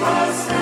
Jesus.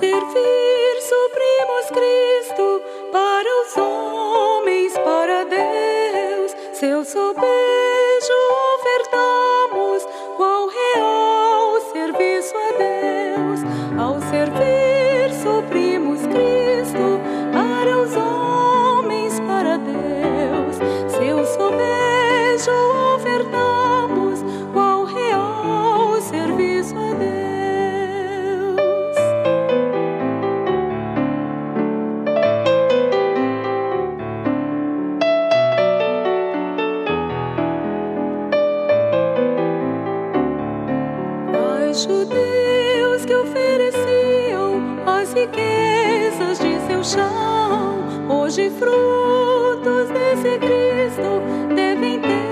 servir, suprimos Cristo para os homens, para Deus, seu soberano. judeus que ofereciam as riquezas de seu chão, hoje frutos desse Cristo devem ter.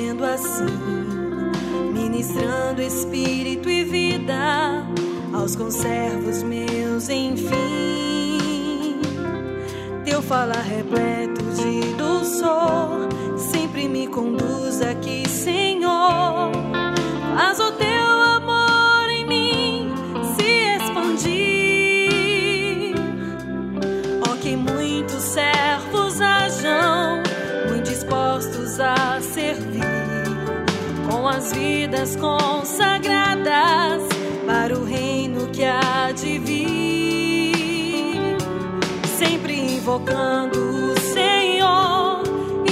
sendo assim, ministrando espírito e vida aos conservos meus, enfim. Teu falar repleto de dulçor sempre me conduz aqui, Senhor vidas consagradas para o reino que há de vir, sempre invocando o Senhor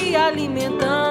e alimentando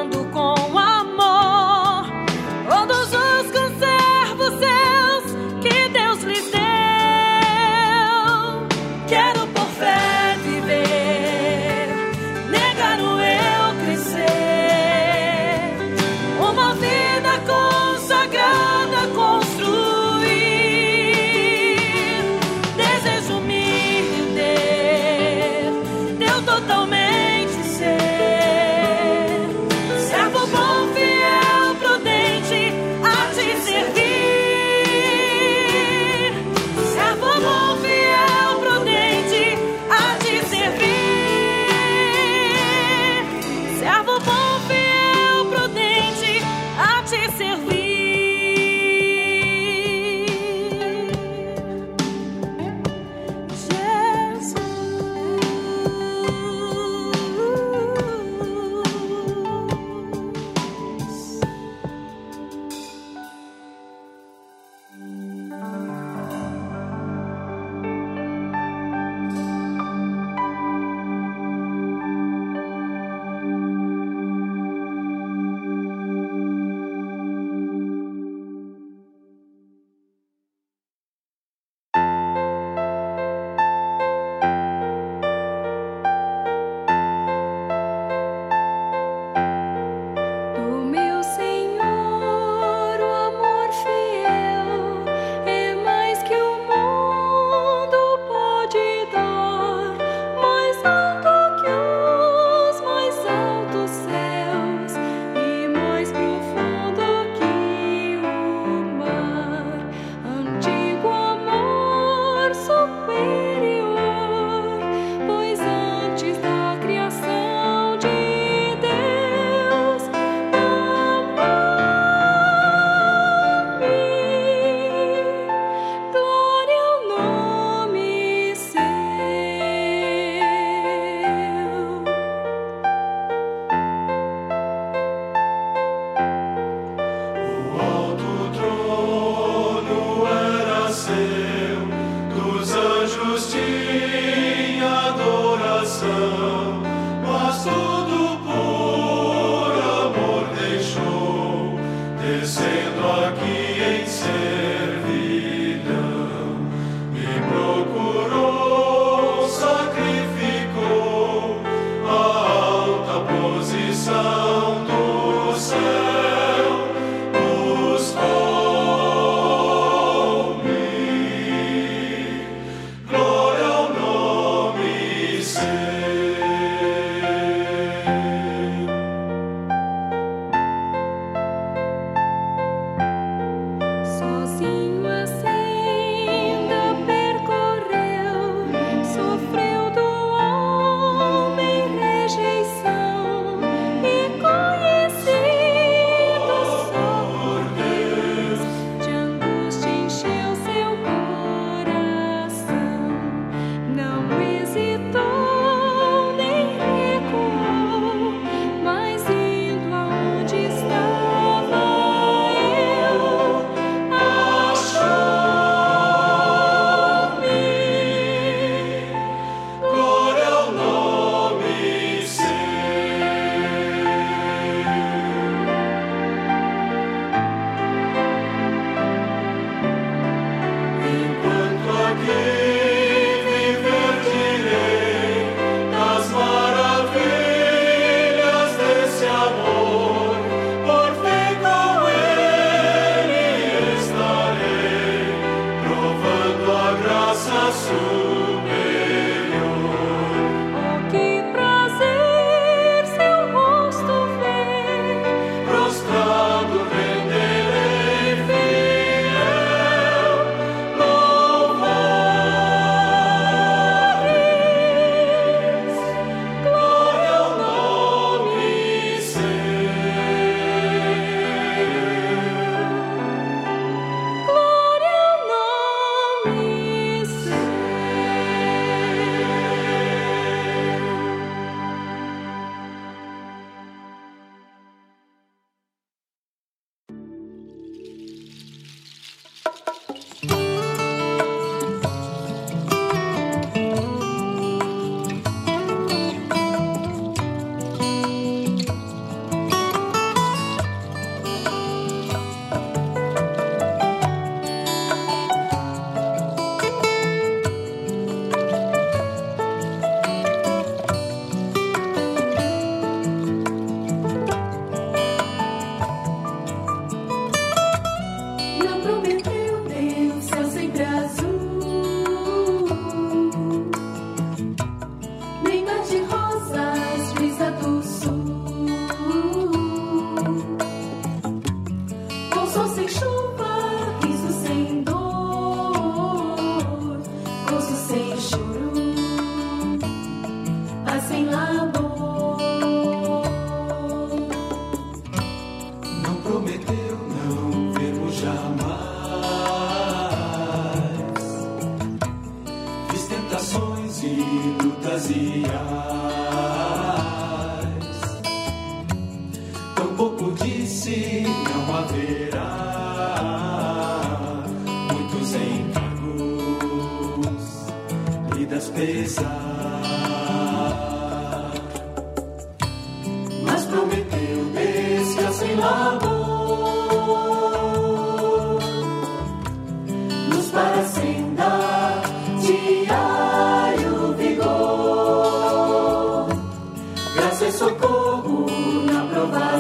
my boy.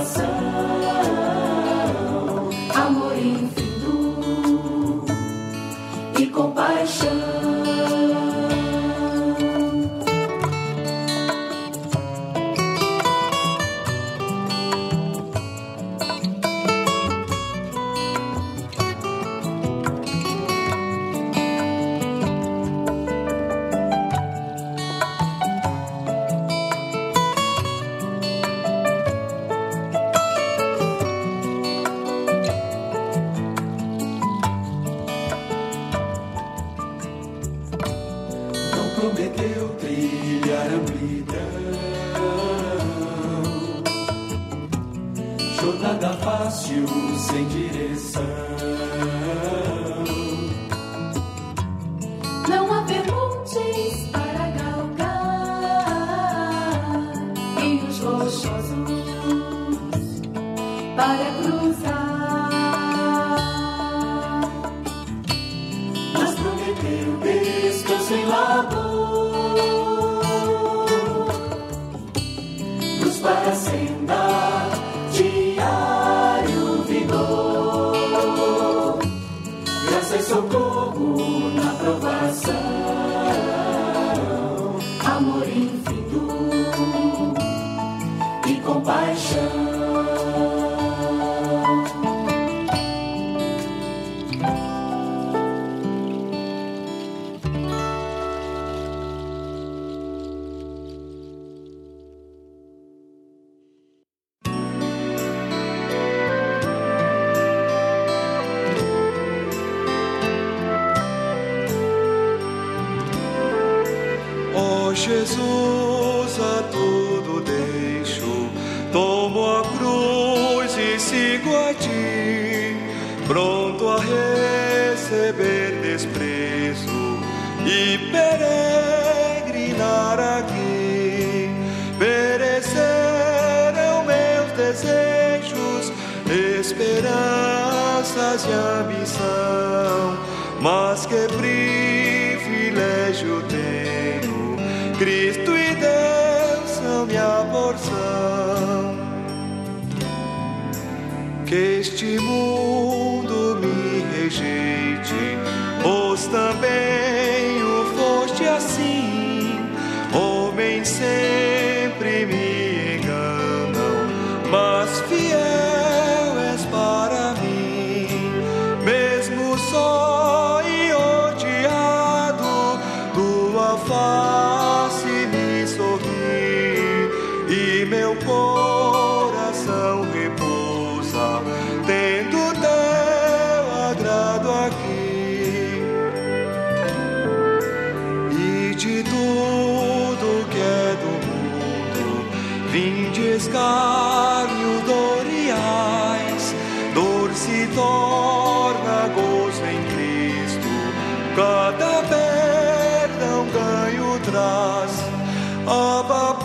So. sun. Jesus. Cristo e Deus são minha porção. Que este mundo me rejeite. Vindes doriais, dor se torna gozo em Cristo. Cada perdão ganho traz. Abba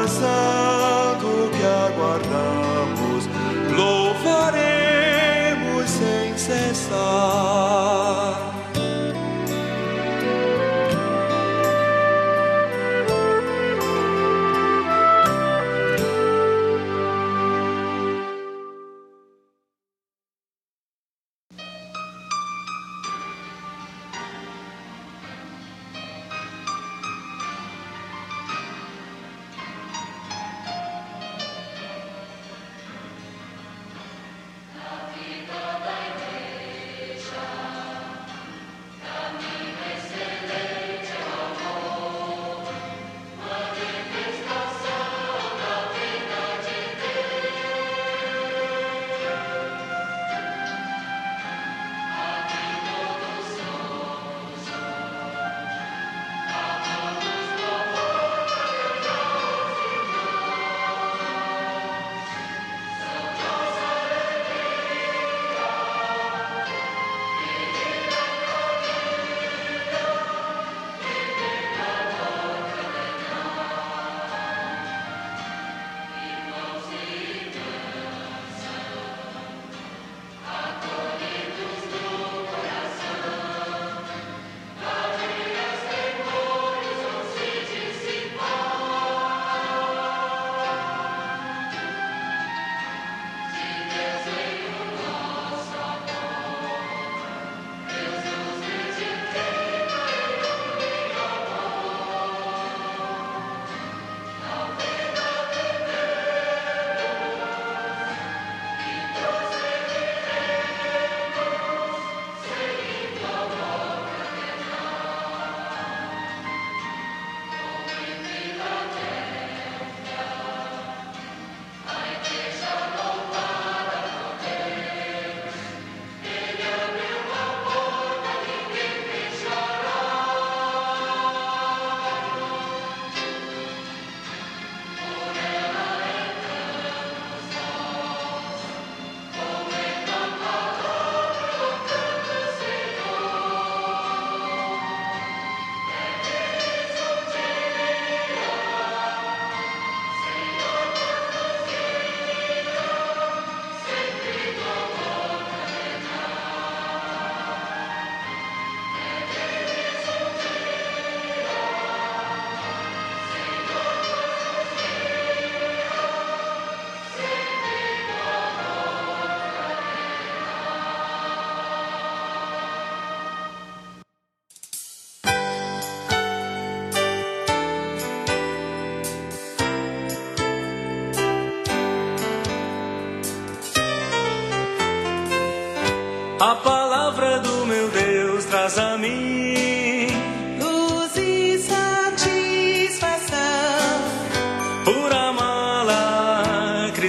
was a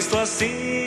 Cristo assim,